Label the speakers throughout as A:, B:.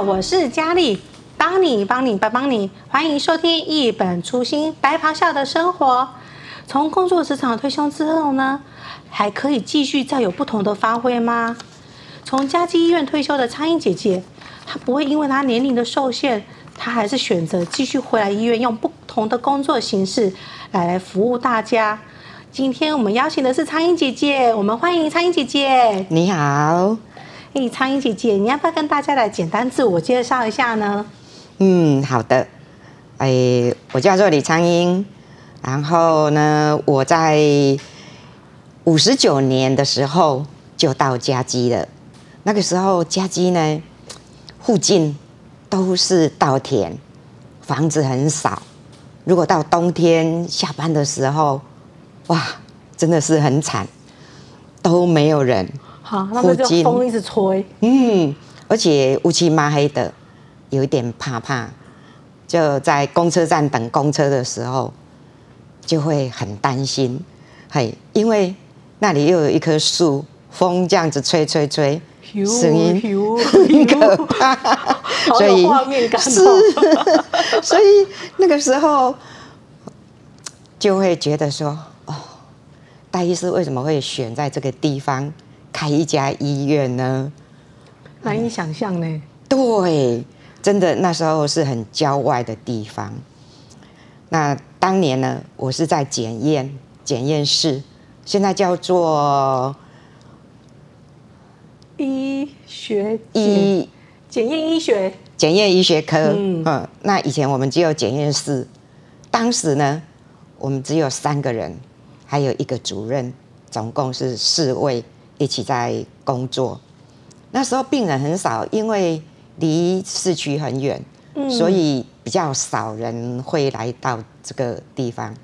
A: 我是佳丽，帮你帮你帮帮你，欢迎收听一本初心白袍下的生活。从工作职场退休之后呢，还可以继续再有不同的发挥吗？从嘉基医院退休的苍蝇姐姐，她不会因为她年龄的受限，她还是选择继续回来医院，用不同的工作形式来来服务大家。今天我们邀请的是苍蝇姐姐，我们欢迎苍蝇姐姐。
B: 你好。
A: 嘿，苍蝇姐姐，你要不要跟大家来简单自我介绍一下呢？
B: 嗯，好的。哎，我叫做李苍蝇，然后呢，我在五十九年的时候就到嘉基了。那个时候嘉基呢，附近都是稻田，房子很少。如果到冬天下班的时候，哇，真的是很惨，都没有人。
A: 好，那么就风一直吹。
B: 嗯，而且乌漆嘛黑的，有一点怕怕。就在公车站等公车的时候，就会很担心，嘿，因为那里又有一棵树，风这样子吹吹吹，声音很可 怕，
A: 所以画面感
B: 是，所以那个时候就会觉得说，哦，戴医师为什么会选在这个地方？开一家医院呢，
A: 难以想象呢。
B: 对，真的那时候是很郊外的地方。那当年呢，我是在检验检验室，现在叫做
A: 医学医检验医学
B: 检验医学科。嗯，嗯，那以前我们只有检验室，当时呢，我们只有三个人，还有一个主任，总共是四位。一起在工作，那时候病人很少，因为离市区很远，嗯，所以比较少人会来到这个地方。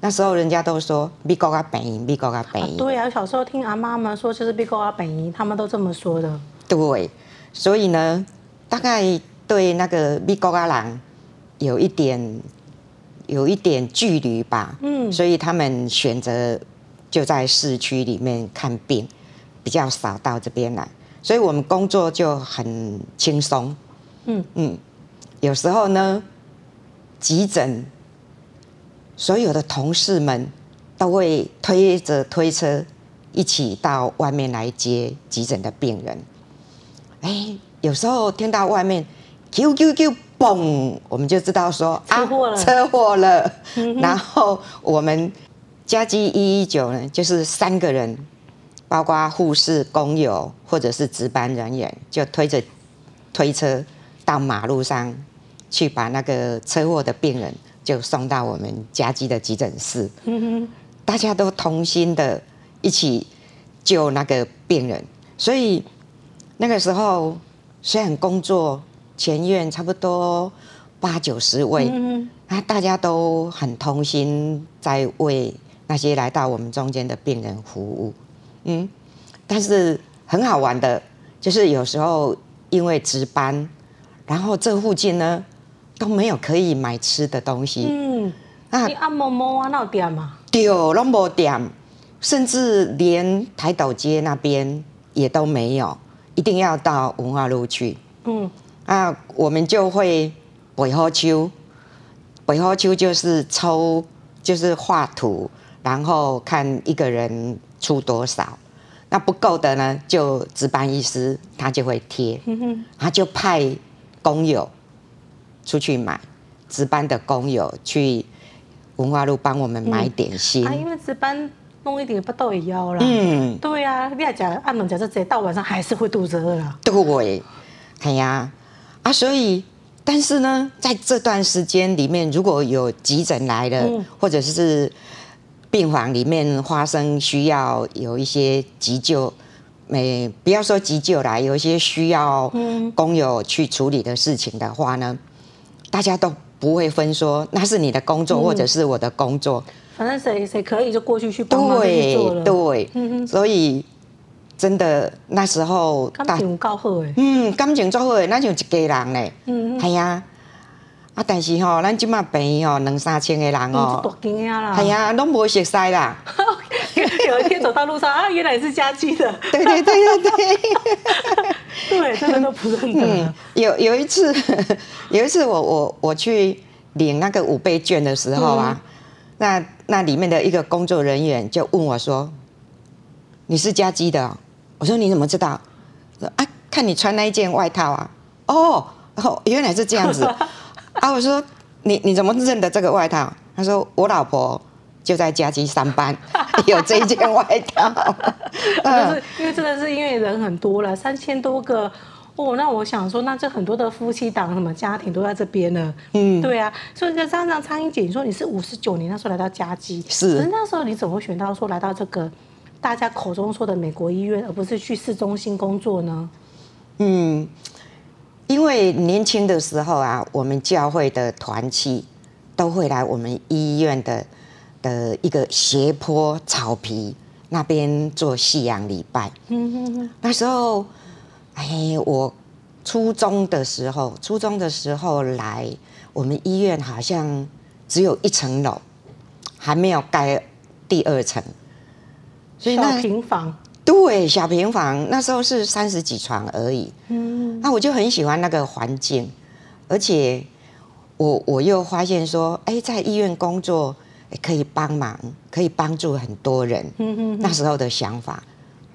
B: 那时候人家都说美国啊便宜，美国啊便宜。
A: 对啊，小时候听阿妈们说就是美国啊便宜，他们都这么说的。
B: 对，所以呢，大概对那个美国啊人有一点有一点距离吧，嗯，所以他们选择就在市区里面看病。比较少到这边来，所以我们工作就很轻松。嗯嗯，有时候呢，急诊所有的同事们都会推着推车一起到外面来接急诊的病人。哎，有时候听到外面“啾啾啾”嘣，我们就知道说
A: 车祸了，
B: 啊，车祸了。然后我们嘉基一一九呢，就是三个人。包括护士、工友或者是值班人员，就推着推车到马路上去，把那个车祸的病人就送到我们家基的急诊室。大家都同心的一起救那个病人，所以那个时候虽然工作前院差不多八九十位，啊，大家都很同心在为那些来到我们中间的病人服务。嗯，但是很好玩的，就是有时候因为值班，然后这附近呢都没有可以买吃的东西。嗯，
A: 啊，你按摩摩啊，那有店吗？
B: 对，都没店，甚至连台岛街那边也都没有，一定要到文化路去。嗯，啊，我们就会北河秋，北河秋就是抽，就是画图，然后看一个人。出多少？那不够的呢？就值班医师他就会贴，他就派工友出去买，值班的工友去文化路帮我们买点心。
A: 啊，因为值班弄一点不到也要了。嗯，对啊，你还讲按门讲这些，到晚上还是会肚子饿了。
B: 对，哎呀，啊，所以，但是呢，在这段时间里面，如果有急诊来了，嗯、或者是。病房里面发生需要有一些急救，没不要说急救啦，有一些需要工友去处理的事情的话呢，大家都不会分说那是你的工作或者是我的工作，
A: 反正谁谁可以就过去去帮忙去做了。
B: 对对，所以真的那时候
A: 感情够好诶，
B: 嗯，感情足好诶，那就一家人嘞，嗯，系啊。啊！但是吼，咱即马病吼，两三千个人哦，
A: 大惊啦！
B: 系啊，拢无熟悉啦。
A: 有一天走到路上啊，原来是家鸡的。
B: 对对对对对。
A: 对，真的都不认得。
B: 嗯、有有一次，有一次我我我去领那个五倍券的时候啊，嗯、那那里面的一个工作人员就问我说：“你是家鸡的、哦？”我说：“你怎么知道？”：“啊，看你穿那一件外套啊。”哦，哦，原来是这样子 啊！我说：“你你怎么认得这个外套？”他说：“我老婆。”就在嘉基上班，有这一件外套。
A: 就是因为真的是因为人很多了，三千多个哦。那我想说，那这很多的夫妻档什么家庭都在这边呢。嗯，对啊。所以就这样让苍蝇姐，你说你是五十九年那时候来到家基，
B: 是。
A: 可是那时候你怎么会选到说来到这个大家口中说的美国医院，而不是去市中心工作呢？
B: 嗯，因为年轻的时候啊，我们教会的团契都会来我们医院的。的一个斜坡草皮那边做夕阳礼拜。那时候，哎，我初中的时候，初中的时候来我们医院，好像只有一层楼，还没有盖第二层，
A: 所以小平房。
B: 对，小平房，那时候是三十几床而已。嗯，那我就很喜欢那个环境，而且我我又发现说，哎，在医院工作。可以帮忙，可以帮助很多人。嗯嗯。那时候的想法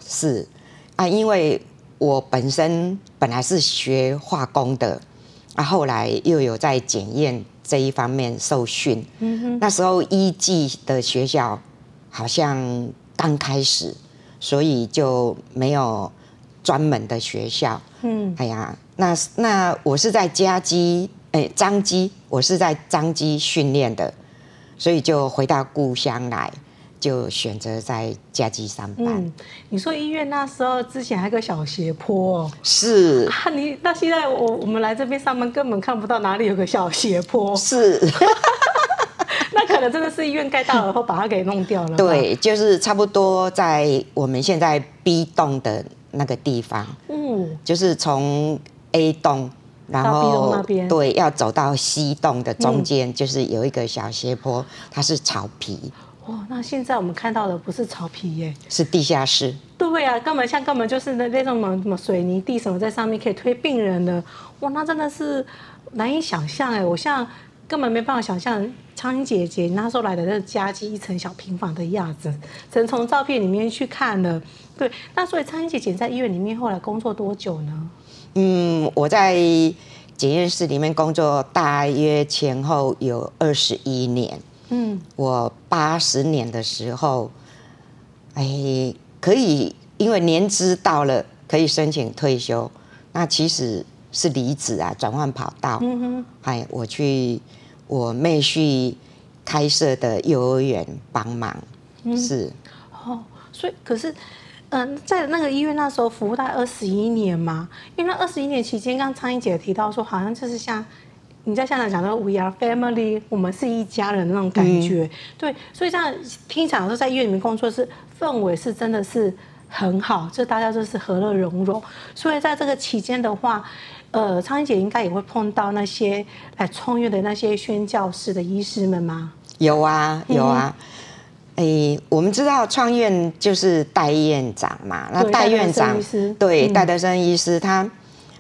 B: 是啊，因为我本身本来是学化工的，啊，后来又有在检验这一方面受训。嗯哼。那时候医技的学校好像刚开始，所以就没有专门的学校。嗯。哎呀，那那我是在嘉基，哎，张基，我是在张基训练的。所以就回到故乡来，就选择在嘉基上班。嗯，
A: 你说医院那时候之前还有个小斜坡哦，
B: 是
A: 啊，你那现在我我们来这边上班根本看不到哪里有个小斜坡，
B: 是，
A: 真的是医院盖大了后把它给弄掉了。
B: 对，就是差不多在我们现在 B 栋的那个地方，嗯，就是从 A 栋。然后对，要走到西栋的中间，嗯、就是有一个小斜坡，它是草皮。
A: 哦，那现在我们看到的不是草皮耶，
B: 是地下室。
A: 对啊，根本像根本就是那那种什么什么水泥地什么在上面可以推病人的。哇，那真的是难以想象哎，我像根本没办法想象苍蝇姐姐那时候来的那个嘉基一层小平房的样子，只能从照片里面去看了。对，那所以苍蝇姐姐在医院里面后来工作多久呢？
B: 嗯，我在检验室里面工作大约前后有二十一年。嗯，我八十年的时候，哎，可以因为年资到了，可以申请退休。那其实是离职啊，转换跑道。嗯哼，哎，我去我妹婿开设的幼儿园帮忙。嗯、是。
A: 哦，所以可是。嗯，在那个医院那时候服务大概二十一年嘛，因为那二十一年期间，刚苍蝇姐提到说，好像就是像你在香港讲的 “we are family”，我们是一家人那种感觉。嗯、对，所以这样听讲说在医院里面工作是氛围是真的是很好，就大家就是和乐融融。所以在这个期间的话，呃，苍蝇姐应该也会碰到那些来创业的那些宣教士的医师们吗？
B: 有啊，有啊。嗯哎、欸，我们知道创院就是戴院长嘛，那戴院长对戴德生医师他，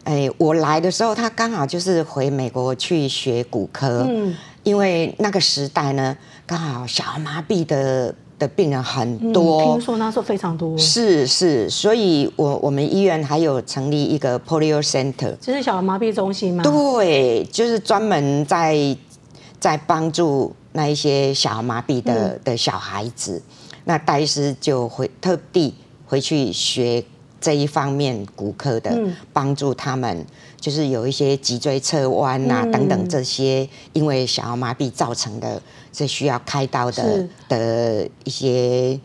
B: 哎、欸，我来的时候他刚好就是回美国去学骨科，嗯，因为那个时代呢，刚好小儿麻痹的的病人很多，
A: 嗯、听说那时候非常多，
B: 是是，所以我我们医院还有成立一个 Polio Center，
A: 就是小儿麻痹中心吗？
B: 对，就是专门在在帮助。那一些小儿麻痹的的小孩子，嗯、那戴医师就会特地回去学这一方面骨科的，帮、嗯、助他们，就是有一些脊椎侧弯啊等等这些，因为小儿麻痹造成的，是需要开刀的的一些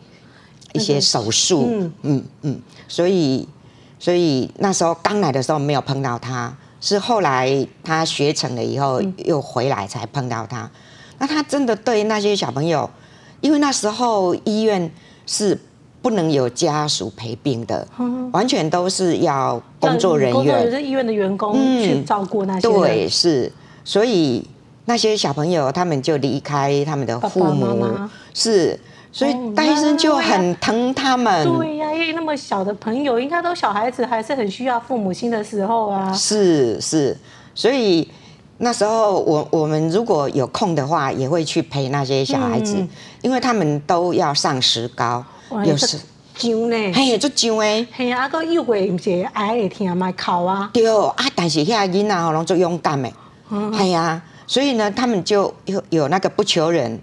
B: 一些手术。嗯。嗯嗯，所以所以那时候刚来的时候没有碰到他，是后来他学成了以后又回来才碰到他。那他真的对那些小朋友，因为那时候医院是不能有家属陪病的，嗯、完全都是要工作人员，工作人员
A: 是医院的员工去照顾那些、
B: 嗯。对，是，所以那些小朋友他们就离开他们的父母，爸爸妈妈。是，所以戴医生就很疼他们。
A: 对呀、啊，因为那么小的朋友，应该都小孩子，还是很需要父母亲的时候啊。
B: 是是，所以那时候我我们如果有空的话，也会去陪那些小孩子，嗯、因为他们都要上石膏，有时。
A: 上呢，
B: 嘿，足上诶，
A: 嘿啊，个幼儿唔是爱会听麦哭啊，
B: 对啊，但是遐囡仔吼拢足勇敢诶，系啊，所以呢，他们就有有那个不求人。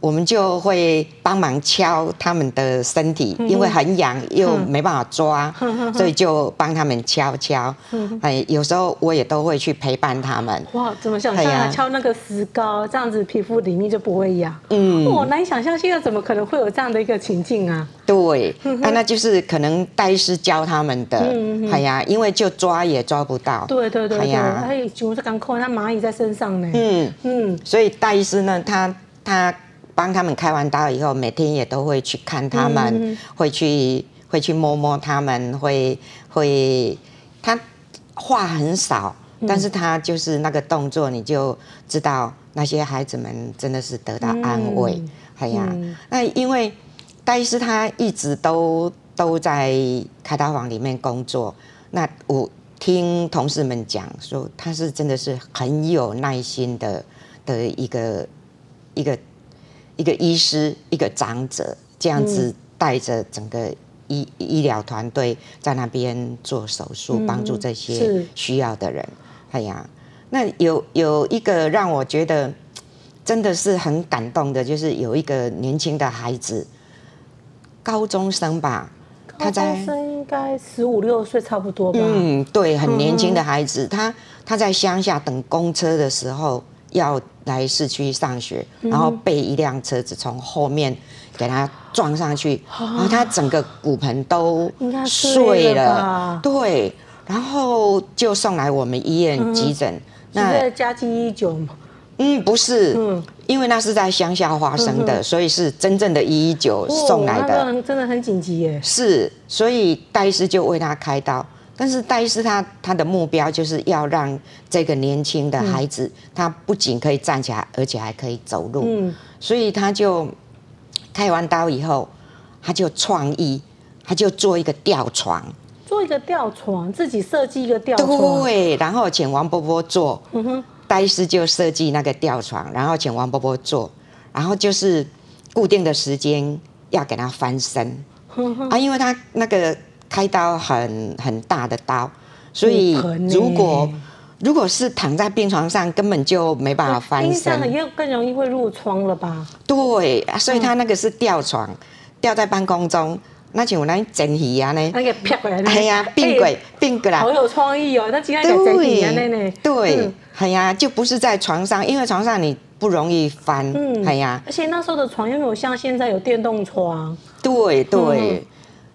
B: 我们就会帮忙敲他们的身体，因为很痒又没办法抓，所以就帮他们敲敲。哎，有时候我也都会去陪伴他们。
A: 哇，怎么想象啊？敲那个石膏，这样子皮肤里面就不会痒。嗯，我难以想象现在怎么可能会有这样的一个情境啊？
B: 对，那那就是可能戴医师教他们的。哎呀，因为就抓也抓不到。
A: 对对对，哎呀，哎，就这刚扣，那蚂蚁在身上呢。嗯
B: 嗯，所以戴医师呢，他他。帮他们开完刀以后，每天也都会去看他们，嗯、会去会去摸摸他们，会会他话很少，但是他就是那个动作，你就知道那些孩子们真的是得到安慰。哎呀，那因为戴医师他一直都都在开刀房里面工作，那我听同事们讲说，他是真的是很有耐心的的一个一个。一个医师，一个长者，这样子带着整个医、嗯、医疗团队在那边做手术，帮助这些需要的人。哎呀，那有有一个让我觉得真的是很感动的，就是有一个年轻的孩子，高中生吧，
A: 高中生应该十五六岁差不多吧。
B: 嗯，对，很年轻的孩子，嗯、他他在乡下等公车的时候。要来市区上学，然后被一辆车子从后面给他撞上去，然后他整个骨盆都碎了，对，然后就送来我们医院急诊。
A: 那嘉基一九吗？
B: 嗯，不是，因为那是在乡下发生的，所以是真正的一一九送来的，
A: 真的很紧急耶。
B: 是，所以戴医师就为他开刀。但是戴医师他他的目标就是要让这个年轻的孩子，他不仅可以站起来，而且还可以走路。嗯，所以他就开完刀以后，他就创意，他就做一个吊床，
A: 做一个吊床，自己设计一个吊床。
B: 对，然后请王波波做。嗯哼，戴医师就设计那个吊床，然后请王波波做，然后就是固定的时间要给他翻身。啊，因为他那个。开刀很很大的刀，所以如果如果是躺在病床上，根本就没办法翻身，
A: 因为更容易会褥疮了吧？
B: 对，所以他那个是吊床，吊在半空中，那就来整体啊呢，
A: 那个撇过来，
B: 哎呀，并轨并轨啦，
A: 好有创意哦，那今天在整体啊那呢？
B: 对，哎呀，就不是在床上，因为床上你不容易翻，嗯，哎呀，
A: 而且那时候的床又没有像现在有电动床，
B: 对对，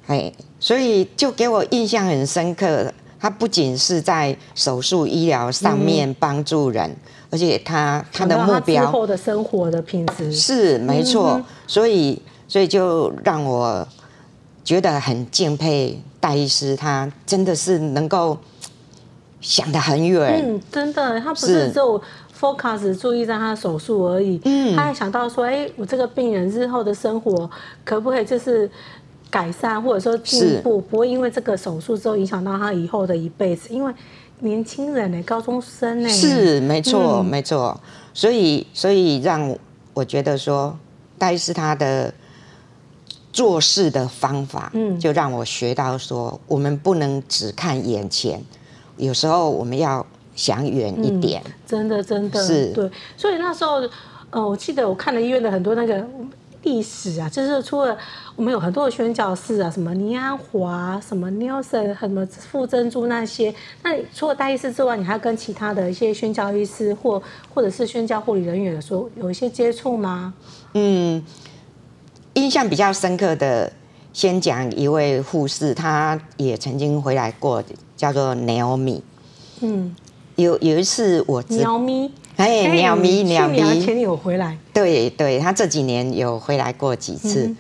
B: 哎。所以就给我印象很深刻，他不仅是在手术医疗上面帮助人，嗯、而且他他的目标之
A: 后的生活的品质。
B: 是没错，嗯、所以所以就让我觉得很敬佩戴医师，他真的是能够想得很远，
A: 嗯，真的，他不是只有 focus 注意在他的手术而已，嗯，他还想到说，哎，我这个病人日后的生活可不可以就是。改善或者说进步，不会因为这个手术之后影响到他以后的一辈子。因为年轻人呢，高中生呢，
B: 是没错、嗯、没错。所以所以让我觉得说，戴是他的做事的方法，嗯，就让我学到说，我们不能只看眼前，有时候我们要想远一点。嗯、
A: 真的真的是对。所以那时候，呃，我记得我看了医院的很多那个。历史啊，就是除了我们有很多的宣教士啊，什么尼安华、什么 Nelson、什么傅珍珠那些。那除了戴医师之外，你还要跟其他的一些宣教医师或或者是宣教护理人员说有一些接触吗？
B: 嗯，印象比较深刻的，先讲一位护士，她也曾经回来过，叫做 Naomi。嗯，有有一次我知。
A: Naomi
B: 哎，鸟咪，鸟咪，
A: 去年有回来。
B: 对对，他这几年有回来过几次。嗯、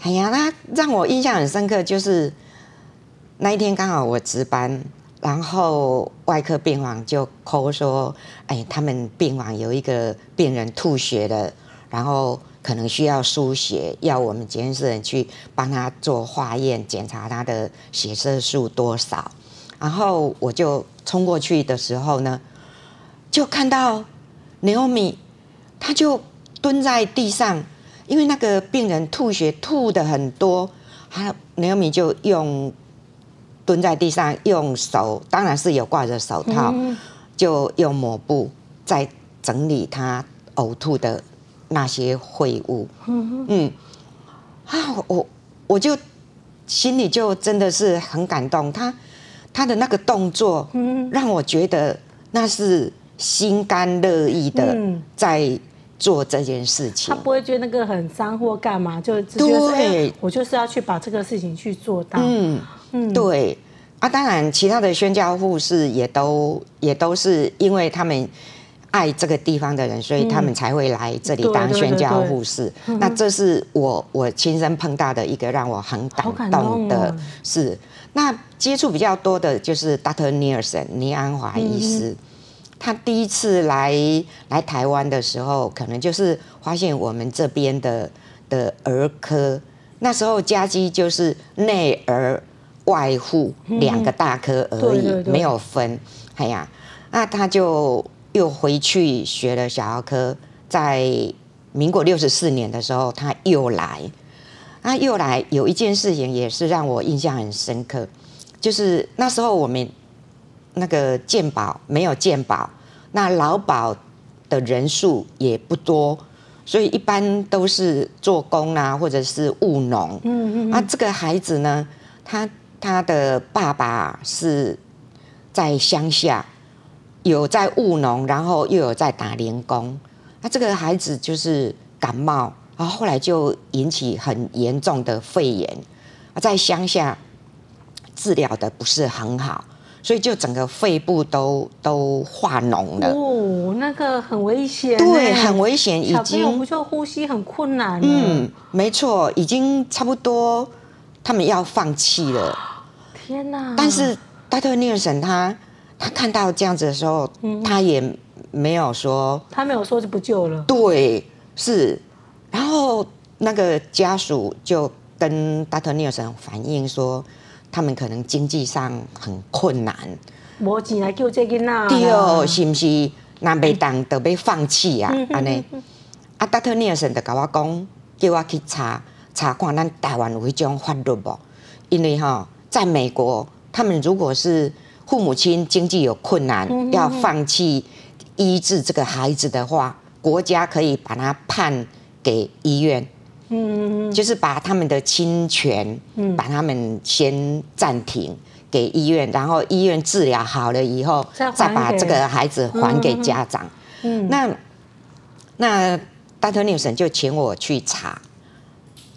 B: 哎呀，他让我印象很深刻，就是那一天刚好我值班，然后外科病房就 call 说，哎，他们病房有一个病人吐血了，然后可能需要输血，要我们检验室人去帮他做化验，检查他的血色素多少。然后我就冲过去的时候呢，就看到 Naomi，他就蹲在地上，因为那个病人吐血吐的很多，他 Naomi 就用蹲在地上，用手当然是有挂着手套，嗯、就用抹布在整理他呕吐的那些秽物。嗯嗯，啊，我我就心里就真的是很感动，他。他的那个动作，让我觉得那是心甘乐意的在做这件事情。
A: 他不会觉得那个很脏或干嘛，就直接说：“哎，我就是要去把这个事情去做到。”嗯
B: 嗯，对啊，当然其他的宣教护士也都也都是因为他们爱这个地方的人，所以他们才会来这里当宣教护士。那这是我我亲身碰到的一个让我很感动的事。那接触比较多的就是 Dr. Nielsen 尼安华医师，嗯、他第一次来来台湾的时候，可能就是发现我们这边的的儿科，那时候家基就是内儿外妇两个大科而已，嗯、对对对没有分。哎呀，那他就又回去学了小儿科，在民国六十四年的时候，他又来。他又来有一件事情也是让我印象很深刻，就是那时候我们那个健保没有健保，那劳保的人数也不多，所以一般都是做工啊，或者是务农。嗯嗯。那这个孩子呢，他他的爸爸是在乡下，有在务农，然后又有在打零工。那这个孩子就是感冒。然后后来就引起很严重的肺炎，在乡下治疗的不是很好，所以就整个肺部都都化脓了。
A: 哦，那个很危险。
B: 对，很危险，已经。小朋友
A: 不就呼吸很困难？
B: 嗯，没错，已经差不多，他们要放弃了。
A: 天哪！
B: 但是 Dr. Nielsen 他他看到这样子的时候，嗯、他也没有说，
A: 他没有说就不救了。
B: 对，是。然后那个家属就跟 Dr. Nielsen 反映说，他们可能经济上很困难，
A: 没钱来救这个那，
B: 对哦，是不是？那没当都被放弃啊？安尼，啊，Dr. Nielsen 就跟我讲，叫我去查查看，咱台湾有一种法律不？因为哈，在美国，他们如果是父母亲经济有困难，嗯、哼哼要放弃医治这个孩子的话，国家可以把他判。给医院，嗯，就是把他们的侵权，嗯，把他们先暂停给医院，然后医院治疗好了以后，再再把这个孩子还给家长。嗯，那那 Dr. Nielsen 就请我去查，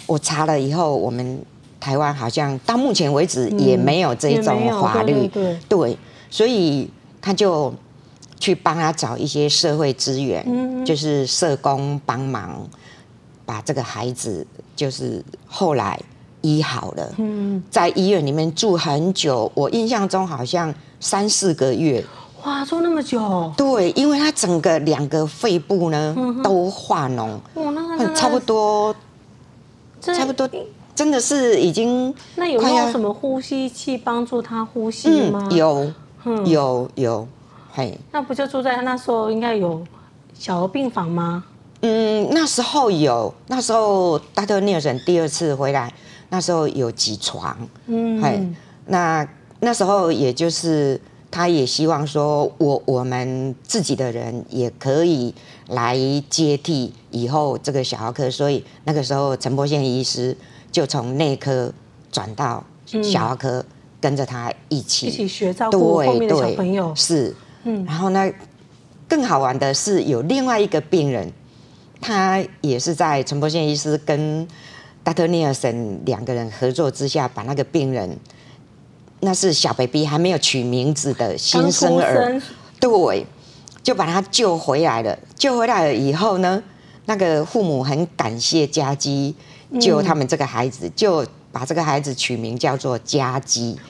B: 我查了以后，我们台湾好像到目前为止也没有这种法律，对，对，对，对，所以他就去帮他找一些社会资源，嗯，就是社工帮忙。把这个孩子就是后来医好了，嗯，在医院里面住很久，我印象中好像三四个月。
A: 哇，住那么久？
B: 对，因为他整个两个肺部呢都化脓，差不多，差不多，真的是已经。
A: 那有没有什么呼吸器帮助他呼吸吗？
B: 嗯，有，有有，嘿。
A: 那不就住在他那时候应该有小儿病房吗？
B: 嗯，那时候有，那时候 Dr. Nielsen 第二次回来，那时候有几床，嗯，嘿，那那时候也就是他也希望说我我们自己的人也可以来接替以后这个小儿科，所以那个时候陈伯宪医师就从内科转到小儿科，跟着他一起。
A: 一起学照顾后面的小朋友，
B: 是，嗯，然后呢，更好玩的是有另外一个病人。他也是在陈伯宪医师跟 Dr. Nielsen 两个人合作之下，把那个病人，那是小 baby 还没有取名字的新生儿，对，就把他救回来了。救回来了以后呢，那个父母很感谢家基救他们这个孩子，就把这个孩子取名叫做家基。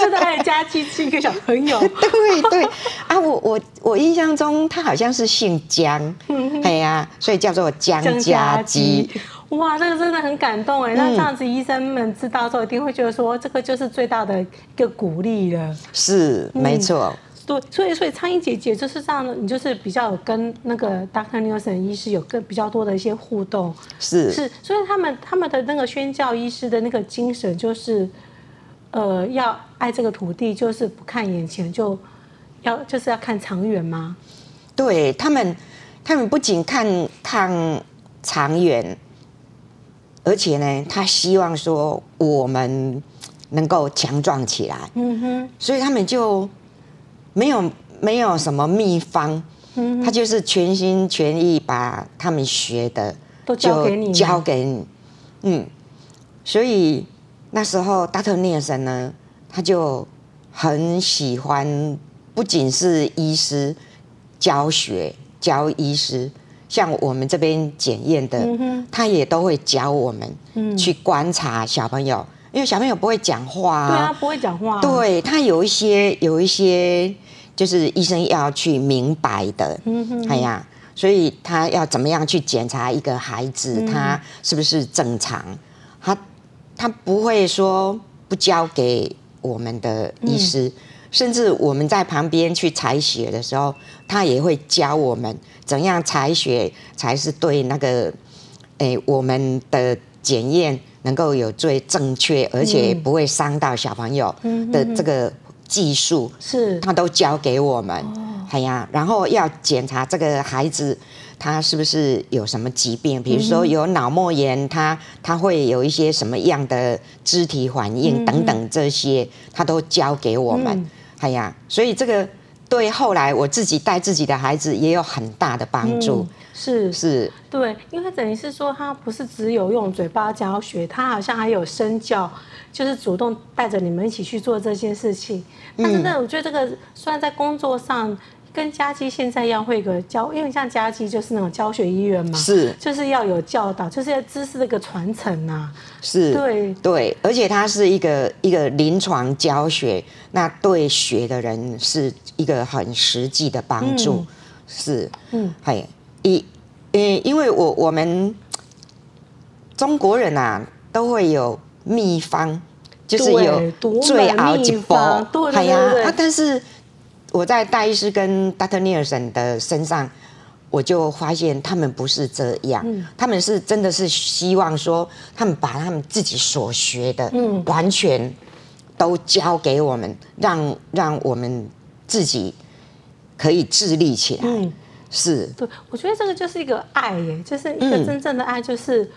A: 他真的爱嘉基是一个小朋友，
B: 对对啊，我我我印象中他好像是姓姜，哎呀、呀，所以叫做姜家基。
A: 哇，这个真的很感动哎！那这样子，医生们知道之后，一定会觉得说，这个就是最大的一个鼓励了。
B: 是，没错。
A: 对，所以所以苍蝇姐姐就是这样的，你就是比较有跟那个 Dr. Nielsen 医师有更比较多的一些互动。
B: 是
A: 是，所以他们他们的那个宣教医师的那个精神就是，呃，要爱这个土地，就是不看眼前，就要就是要看长远吗？
B: 对他们，他们不仅看看长远，而且呢，他希望说我们能够强壮起来。嗯哼，所以他们就。没有没有什么秘方，嗯、他就是全心全意把他们学的
A: 都交给你，
B: 交给你，嗯，所以那时候 Dr. Nielsen 呢，他就很喜欢，不仅是医师教学教医师，像我们这边检验的，嗯、他也都会教我们去观察小朋友。因为小朋友不会讲话啊，
A: 对啊，不会讲话啊。
B: 对，他有一些有一些，就是医生要去明白的，嗯哼，哎呀，所以他要怎么样去检查一个孩子，他是不是正常？他他不会说不交给我们的医师，甚至我们在旁边去采血的时候，他也会教我们怎样采血才是对那个，哎，我们的检验。能够有最正确，而且不会伤到小朋友的这个技术，是。他都教给我们。哎呀，然后要检查这个孩子他是不是有什么疾病，比如说有脑膜炎，他他会有一些什么样的肢体反应等等，这些他都教给我们。哎呀，所以这个对后来我自己带自己的孩子也有很大的帮助。
A: 是。
B: 是，
A: 对，因为等于是说，他不是只有用嘴巴教学，他好像还有身教，就是主动带着你们一起去做这件事情。但是呢，我觉得这个虽然在工作上跟家基现在一样，会有个教，因为像家基就是那种教学医院嘛，
B: 是，
A: 就是要有教导，就是要知识的一个传承呐。
B: 是，
A: 对
B: 对，而且它是一个一个临床教学，那对学的人是一个很实际的帮助。嗯、是，嗯，嘿。一，呃，因为我我们中国人啊，都会有秘方，就是有最熬一包，对呀，啊，但是我在戴医师跟 Dr. Nielsen 的身上，我就发现他们不是这样，嗯、他们是真的是希望说，他们把他们自己所学的，嗯，完全都教给我们，让让我们自己可以自立起来。嗯。是。
A: 对，我觉得这个就是一个爱耶，就是一个真正的爱，就是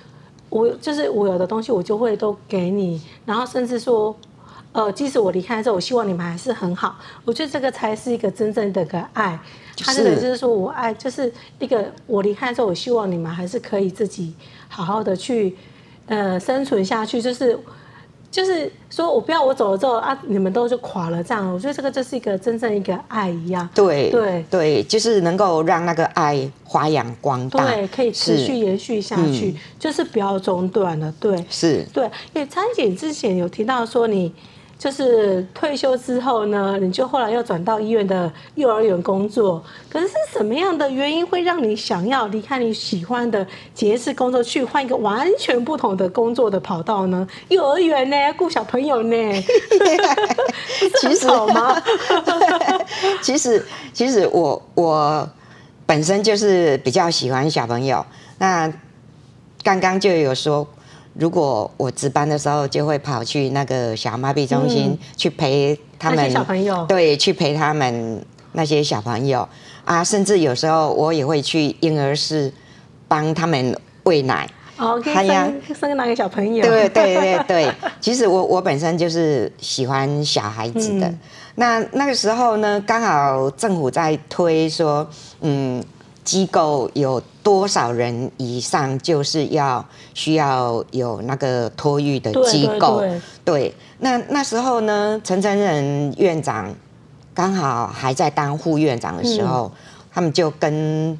A: 我就是我有的东西我就会都给你，然后甚至说，呃，即使我离开之后，我希望你们还是很好。我觉得这个才是一个真正的个爱，他真的就是说我爱，就是一个我离开之后，我希望你们还是可以自己好好的去呃生存下去，就是。就是说我不要我走了之后啊，你们都就垮了这样。我觉得这个就是一个真正一个爱一样。
B: 对对对，就是能够让那个爱发扬光大，
A: 对，可以持续延续下去，嗯、就是不要中断了。对，
B: 是，
A: 对。因为苍蝇姐之前有提到说你。就是退休之后呢，你就后来又转到医院的幼儿园工作。可是是什么样的原因会让你想要离开你喜欢的洁士工作，去换一个完全不同的工作的跑道呢？幼儿园呢，顾小朋友呢？其实好吗？
B: 其实其实我我本身就是比较喜欢小朋友。那刚刚就有说。如果我值班的时候，就会跑去那个小儿麻痹中心去陪他们
A: 小朋友，
B: 对，去陪他们那些小朋友啊，甚至有时候我也会去婴儿室帮他们喂奶。
A: 哦，可以生生哪个小朋友？
B: 对对对对，其实我我本身就是喜欢小孩子的。那那个时候呢，刚好政府在推说，嗯。机构有多少人以上，就是要需要有那个托育的机构。对，对，对，对，那那时候呢，陈澄仁院长刚好还在当副院长的时候，嗯、他们就跟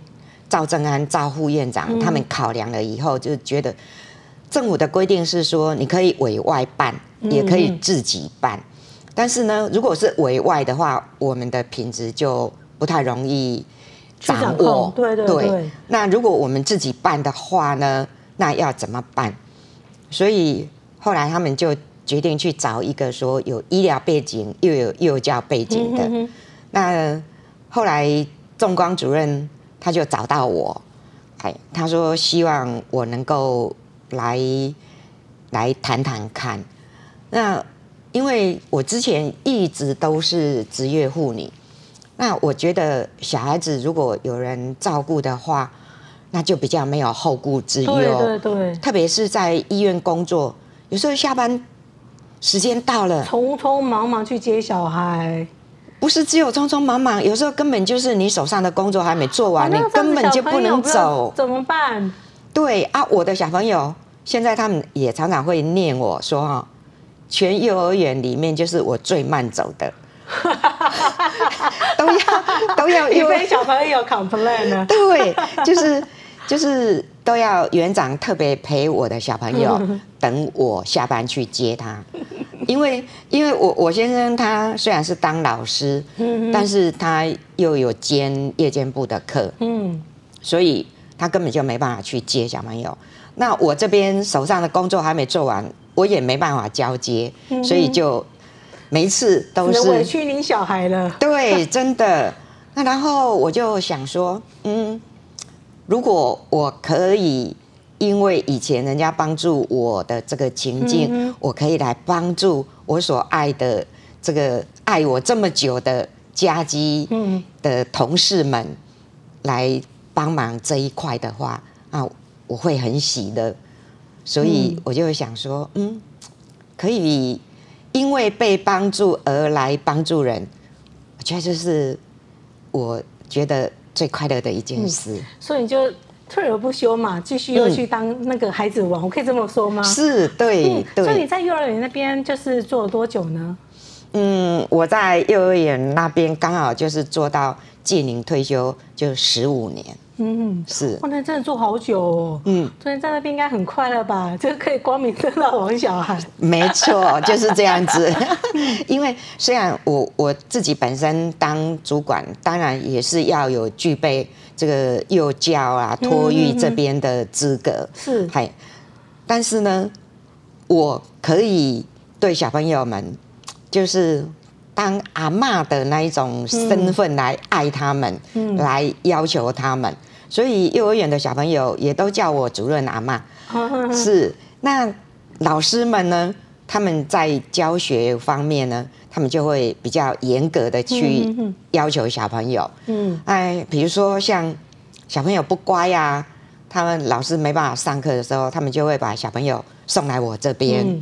B: 赵正安赵副院长、嗯、他们考量了以后，就觉得政府的规定是说，你可以委外办，也可以自己办，嗯、但是呢，如果是委外的话，我们的品质就不太容易。掌握。
A: 对对对，对。
B: 那如果我们自己办的话呢？那要怎么办？所以后来他们就决定去找一个说有医疗背景又有幼教背景的。嗯、那后来仲光主任他就找到我，哎，他说希望我能够来来谈谈看。那因为我之前一直都是职业妇女。那我觉得小孩子如果有人照顾的话，那就比较没有后顾之忧。
A: 对对对。特
B: 别是在医院工作，有时候下班时间到了，
A: 匆匆忙忙去接小孩。
B: 不是只有匆匆忙忙，有时候根本就是你手上的工作还没做完，你根本就不能走。
A: 怎么办？
B: 对啊，我的小朋友现在他们也常常会念我说哈，全幼儿园里面就是我最慢走的。都要都要，
A: 因为小朋友 complain 呢。
B: 对，就是就是都要园长特别陪我的小朋友，等我下班去接他。因为因为我我先生他虽然是当老师，但是他又有兼夜间部的课，嗯，所以他根本就没办法去接小朋友。那我这边手上的工作还没做完，我也没办法交接，所以就。每一次都是
A: 委屈你小孩了。
B: 对，真的。那然后我就想说，嗯，如果我可以，因为以前人家帮助我的这个情境，嗯、我可以来帮助我所爱的这个爱我这么久的家基的同事们来帮忙这一块的话，啊，我会很喜乐。所以我就会想说，嗯，可以。因为被帮助而来帮助人，我觉得这是我觉得最快乐的一件事。嗯、
A: 所以你就退而不休嘛，继续又去当那个孩子王，嗯、我可以这么说吗？
B: 是，对，嗯、对。
A: 所以你在幼儿园那边就是做了多久呢？
B: 嗯，我在幼儿园那边刚好就是做到届龄退休，就十五年。嗯，是，
A: 哇，那真的做好久哦。嗯，昨天在那边应该很快乐吧？就可以光明正大玩小孩。
B: 没错，就是这样子。因为虽然我我自己本身当主管，当然也是要有具备这个幼教啊、托育这边的资格。是，嗨，但是呢，我可以对小朋友们，就是。当阿嬷的那一种身份来爱他们，嗯、来要求他们，所以幼儿园的小朋友也都叫我主任阿嬷。嗯、是，那老师们呢？他们在教学方面呢，他们就会比较严格的去要求小朋友。嗯，哎，比如说像小朋友不乖呀、啊，他们老师没办法上课的时候，他们就会把小朋友送来我这边，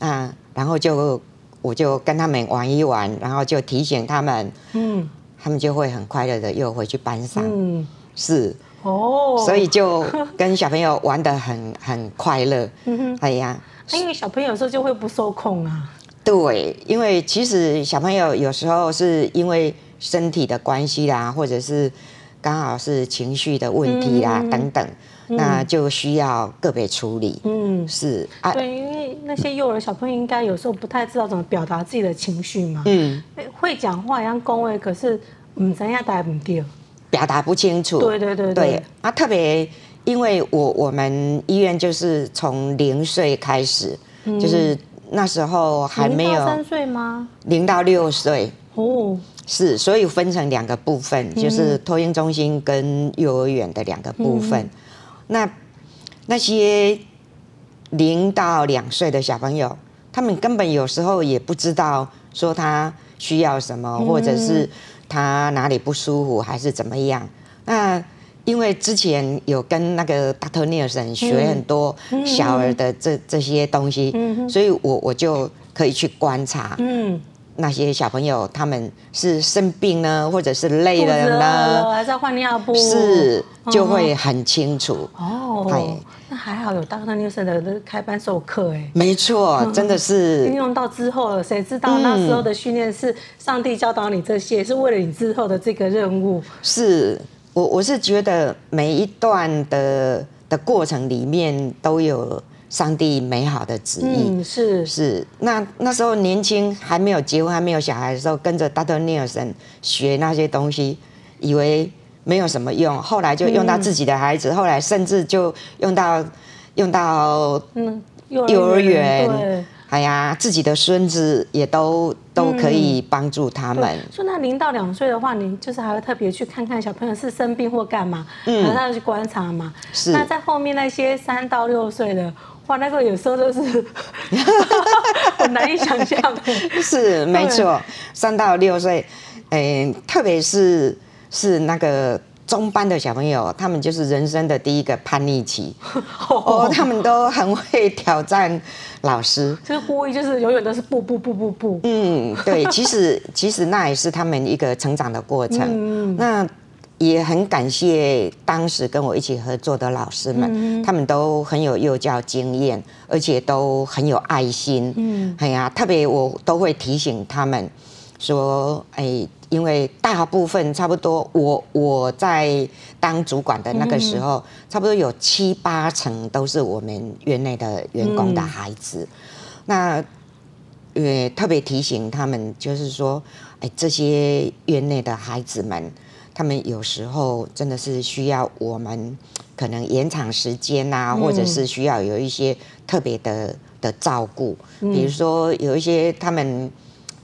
B: 嗯、啊，然后就。我就跟他们玩一玩，然后就提醒他们，嗯，他们就会很快乐的又回去班上，嗯，是，哦，所以就跟小朋友玩的很很快乐，嗯哼，哎呀，
A: 因为小朋友有时候就会不受控啊，
B: 对，因为其实小朋友有时候是因为身体的关系啦，或者是刚好是情绪的问题啦，嗯、等等。那就需要个别处理。嗯，是啊，
A: 对，因为那些幼儿小朋友应该有时候不太知道怎么表达自己的情绪嘛。嗯，会讲话一样恭维，可是嗯，怎样带不掉，
B: 表达不清楚。
A: 对对对对，对
B: 啊，特别因为我我们医院就是从零岁开始，嗯、就是那时候还没有
A: 三岁吗？
B: 零到六岁哦，是，所以分成两个部分，嗯、就是托婴中心跟幼儿园的两个部分。嗯那那些零到两岁的小朋友，他们根本有时候也不知道说他需要什么，或者是他哪里不舒服，还是怎么样。那因为之前有跟那个 Dr. Nielsen 学很多小儿的这这些东西，所以我我就可以去观察。那些小朋友他们是生病呢，或者是累了呢，
A: 还是要换尿布？
B: 是，就会很清楚。哦，
A: 对那还好有 Dr. Nielsen 的开班授课哎。
B: 没错，真的是
A: 运用到之后了，谁知道那时候的训练是上帝教导你这些，是为了你之后的这个任务。
B: 是我我是觉得每一段的的过程里面都有。上帝美好的旨意、嗯、是是，那那时候年轻还没有结婚还没有小孩的时候，跟着 Dr. Nielsen 学那些东西，以为没有什么用，后来就用到自己的孩子，嗯、后来甚至就用到用到嗯幼儿园。哎呀，自己的孙子也都都可以帮助他们。
A: 说、嗯、那零到两岁的话，你就是还会特别去看看小朋友是生病或干嘛，嗯，然后要去观察嘛。是。那在后面那些三到六岁的，哇，那个有时候都是 很难以想象的。
B: 是没错，三到六岁，哎，特别是是那个。中班的小朋友，他们就是人生的第一个叛逆期，哦，他们都很会挑战老师，
A: 就是故意，就是永远都是不不不不不。
B: 嗯，对，其实 其实那也是他们一个成长的过程。嗯，那也很感谢当时跟我一起合作的老师们，嗯、他们都很有幼教经验，而且都很有爱心。嗯，哎呀，特别我都会提醒他们说，哎。因为大部分差不多，我我在当主管的那个时候，差不多有七八成都是我们院内的员工的孩子。那也，特别提醒他们，就是说，哎，这些院内的孩子们，他们有时候真的是需要我们可能延长时间啊，或者是需要有一些特别的的照顾，比如说有一些他们。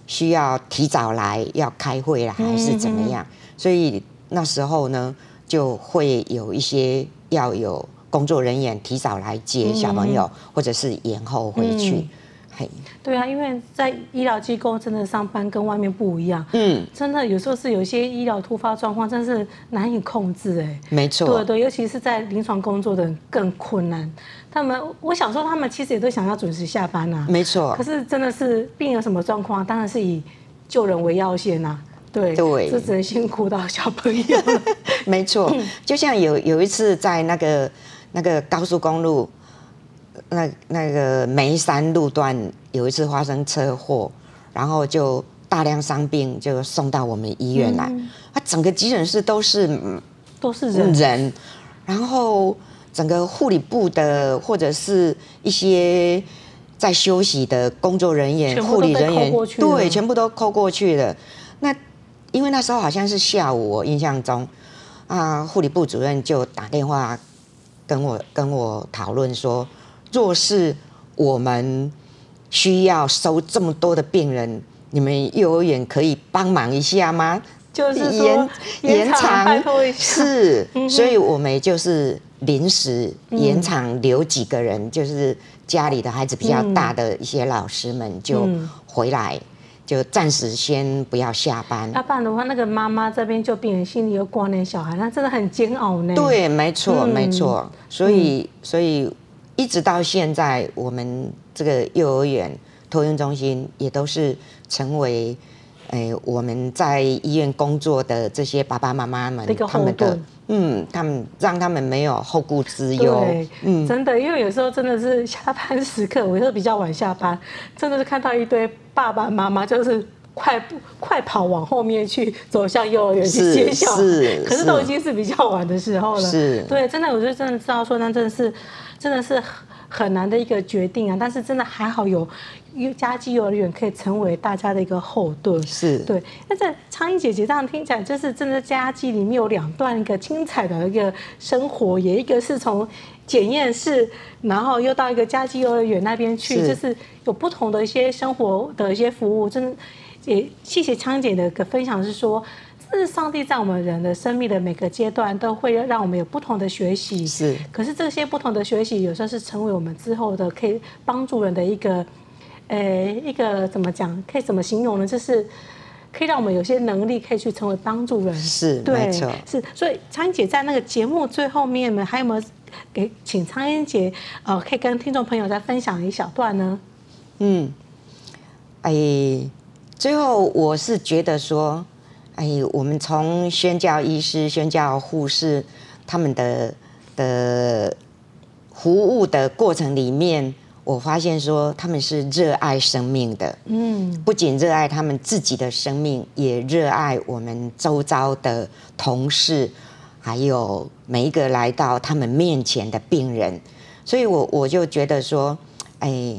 B: 需要提早来要开会了，还是怎么样？所以那时候呢，就会有一些要有工作人员提早来接小朋友，嗯、或者是延后回去。
A: 对啊，因为在医疗机构真的上班跟外面不一样，嗯，真的有时候是有些医疗突发状况，真是难以控制哎，
B: 没错，
A: 对对，尤其是在临床工作的人更困难。他们，我想说，他们其实也都想要准时下班啊，
B: 没错。
A: 可是真的是病有什么状况，当然是以救人为要先呐，对对，这只能辛苦到小朋友。
B: 没错，就像有有一次在那个那个高速公路。那那个梅山路段有一次发生车祸，然后就大量伤病就送到我们医院来，嗯、啊，整个急诊室都是
A: 都是人，人，
B: 然后整个护理部的或者是一些在休息的工作人员、护理人员，对，全部都扣过去了。那因为那时候好像是下午，我印象中啊，护理部主任就打电话跟我跟我讨论说。若是我们需要收这么多的病人，你们幼儿园可以帮忙一下吗？
A: 就是延延长，
B: 是，所以我们就是临时延长留几个人，就是家里的孩子比较大的一些老师们就回来，就暂时先不要下班。
A: 要不然的话，那个妈妈这边就病人心里有挂念小孩，那真的很煎熬呢。
B: 对，没错，没错。所以，所以。一直到现在，我们这个幼儿园托婴中心也都是成为，哎，我们在医院工作的这些爸爸妈妈们他们的，嗯，他们让他们没有后顾之忧。对，
A: 嗯，真的，因为有时候真的是下班时刻，我是比较晚下班，真的是看到一堆爸爸妈妈就是快步快跑往后面去走向幼儿园去接小孩，可是都已经是比较晚的时候了。是，对，真的，我就真的知道说，那真的是。真的是很难的一个决定啊！但是真的还好有嘉基幼儿园可以成为大家的一个后盾。是对。那在苍蝇姐姐这样听起来，就是真的嘉基里面有两段一个精彩的一个生活，也一个是从检验室，然后又到一个嘉基幼儿园那边去，是就是有不同的一些生活的一些服务。真的也谢谢昌英姐的个分享，是说。是上帝在我们人的生命的每个阶段都会让我们有不同的学习，是。可是这些不同的学习有时候是成为我们之后的可以帮助人的一个，呃，一个怎么讲？可以怎么形容呢？就是可以让我们有些能力可以去成为帮助人。
B: 是，
A: 对，
B: 没错。
A: 是，所以苍英姐在那个节目最后面呢，还有没有给请苍英姐呃，可以跟听众朋友再分享一小段呢？
B: 嗯，哎，最后我是觉得说。哎，我们从宣教医师、宣教护士他们的的服务的过程里面，我发现说他们是热爱生命的。嗯，不仅热爱他们自己的生命，也热爱我们周遭的同事，还有每一个来到他们面前的病人。所以我我就觉得说，哎，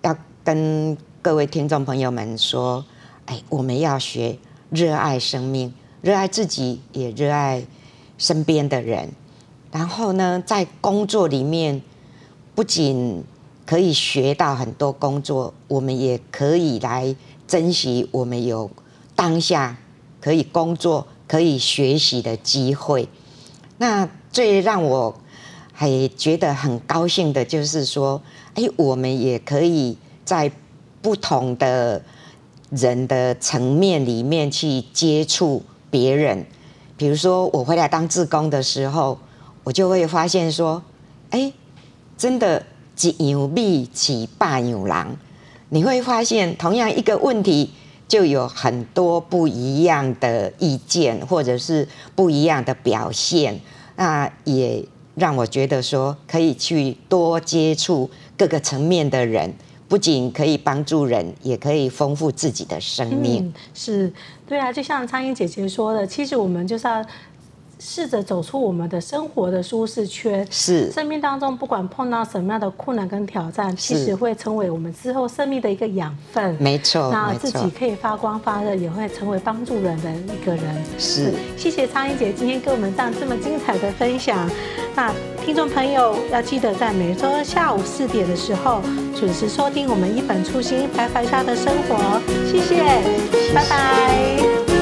B: 要跟各位听众朋友们说，哎，我们要学。热爱生命，热爱自己，也热爱身边的人，然后呢，在工作里面不仅可以学到很多工作，我们也可以来珍惜我们有当下可以工作、可以学习的机会。那最让我还觉得很高兴的就是说，哎，我们也可以在不同的人的层面里面去接触别人。比如说，我回来当志工的时候，我就会发现说，哎，真的。一样米养百样人，你会发现同样一个问题，就有很多不一样的意见，或者是不一样的表现。那也让我觉得说，可以去多接触各个层面的人，不仅可以帮助人，也可以丰富自己的生命。
A: 是，对啊，就像苍蝇姐姐说的，其实我们就是要。试着走出我们的生活的舒适圈，
B: 是
A: 生命当中不管碰到什么样的困难跟挑战，其实会成为我们之后生命的一个养分。
B: 没错，
A: 那自己可以发光发热，也会成为帮助人的一个人。
B: 是，
A: 谢谢苍英姐今天给我们这样这么精彩的分享。那听众朋友要记得在每周下午四点的时候准时收听我们一本初心白白下的生活。谢谢，谢谢拜拜。